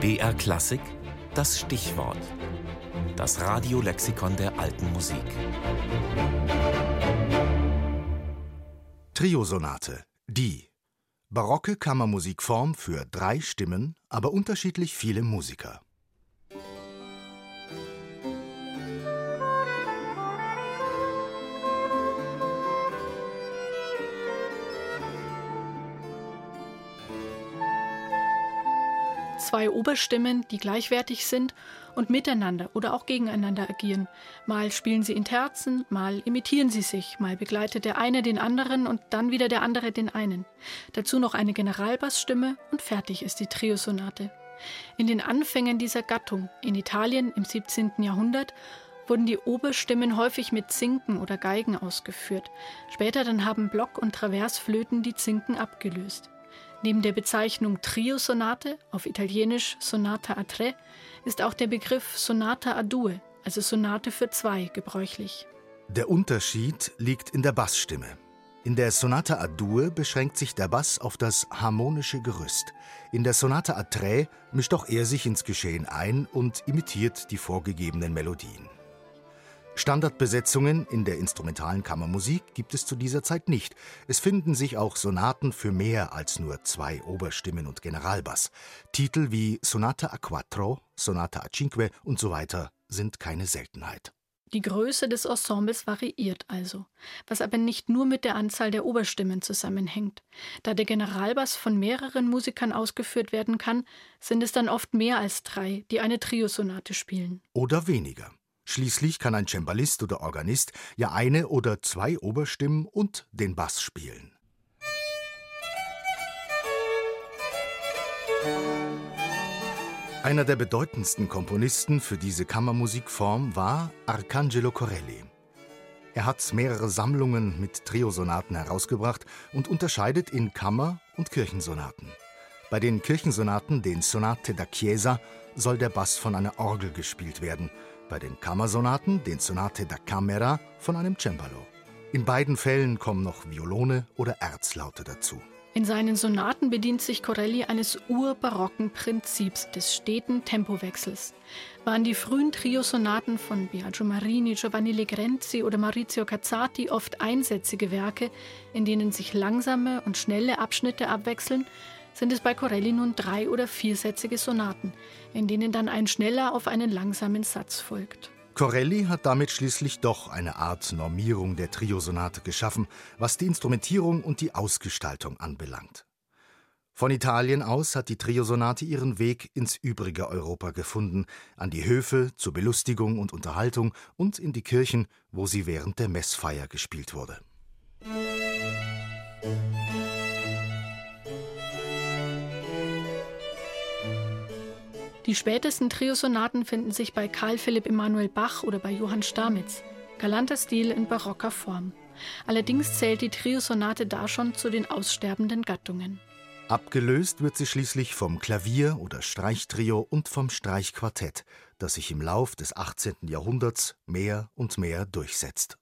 BR Klassik, das Stichwort. Das Radiolexikon der alten Musik. Triosonate, die. Barocke Kammermusikform für drei Stimmen, aber unterschiedlich viele Musiker. Zwei Oberstimmen, die gleichwertig sind und miteinander oder auch gegeneinander agieren. Mal spielen sie in Terzen, mal imitieren sie sich, mal begleitet der eine den anderen und dann wieder der andere den einen. Dazu noch eine Generalbassstimme und fertig ist die Triosonate. In den Anfängen dieser Gattung, in Italien im 17. Jahrhundert, wurden die Oberstimmen häufig mit Zinken oder Geigen ausgeführt. Später dann haben Block- und Traversflöten die Zinken abgelöst. Neben der Bezeichnung Trio-Sonate, auf Italienisch Sonata a tre, ist auch der Begriff Sonata a due, also Sonate für zwei, gebräuchlich. Der Unterschied liegt in der Bassstimme. In der Sonata a due beschränkt sich der Bass auf das harmonische Gerüst. In der Sonata a tre mischt auch er sich ins Geschehen ein und imitiert die vorgegebenen Melodien. Standardbesetzungen in der instrumentalen Kammermusik gibt es zu dieser Zeit nicht. Es finden sich auch Sonaten für mehr als nur zwei Oberstimmen und Generalbass. Titel wie Sonata a quattro, Sonata a cinque und so weiter sind keine Seltenheit. Die Größe des Ensembles variiert also, was aber nicht nur mit der Anzahl der Oberstimmen zusammenhängt. Da der Generalbass von mehreren Musikern ausgeführt werden kann, sind es dann oft mehr als drei, die eine Triosonate spielen. Oder weniger. Schließlich kann ein Cembalist oder Organist ja eine oder zwei Oberstimmen und den Bass spielen. Einer der bedeutendsten Komponisten für diese Kammermusikform war Arcangelo Corelli. Er hat mehrere Sammlungen mit Triosonaten herausgebracht und unterscheidet in Kammer- und Kirchensonaten. Bei den Kirchensonaten, den Sonate da Chiesa, soll der Bass von einer Orgel gespielt werden – bei den Kammersonaten, den Sonate da Camera, von einem Cembalo. In beiden Fällen kommen noch Violone oder Erzlaute dazu. In seinen Sonaten bedient sich Corelli eines urbarocken Prinzips des steten Tempowechsels. Waren die frühen Triosonaten von Biagio Marini, Giovanni Legrenzi oder Maurizio Cazzati oft einsätzige Werke, in denen sich langsame und schnelle Abschnitte abwechseln, sind es bei Corelli nun drei- oder viersätzige Sonaten, in denen dann ein schneller auf einen langsamen Satz folgt. Corelli hat damit schließlich doch eine Art Normierung der Triosonate geschaffen, was die Instrumentierung und die Ausgestaltung anbelangt. Von Italien aus hat die Triosonate ihren Weg ins übrige Europa gefunden, an die Höfe zur Belustigung und Unterhaltung und in die Kirchen, wo sie während der Messfeier gespielt wurde. Die spätesten Triosonaten finden sich bei Karl Philipp Emanuel Bach oder bei Johann Stamitz. Galanter Stil in barocker Form. Allerdings zählt die Triosonate da schon zu den aussterbenden Gattungen. Abgelöst wird sie schließlich vom Klavier- oder Streichtrio und vom Streichquartett, das sich im Lauf des 18. Jahrhunderts mehr und mehr durchsetzt.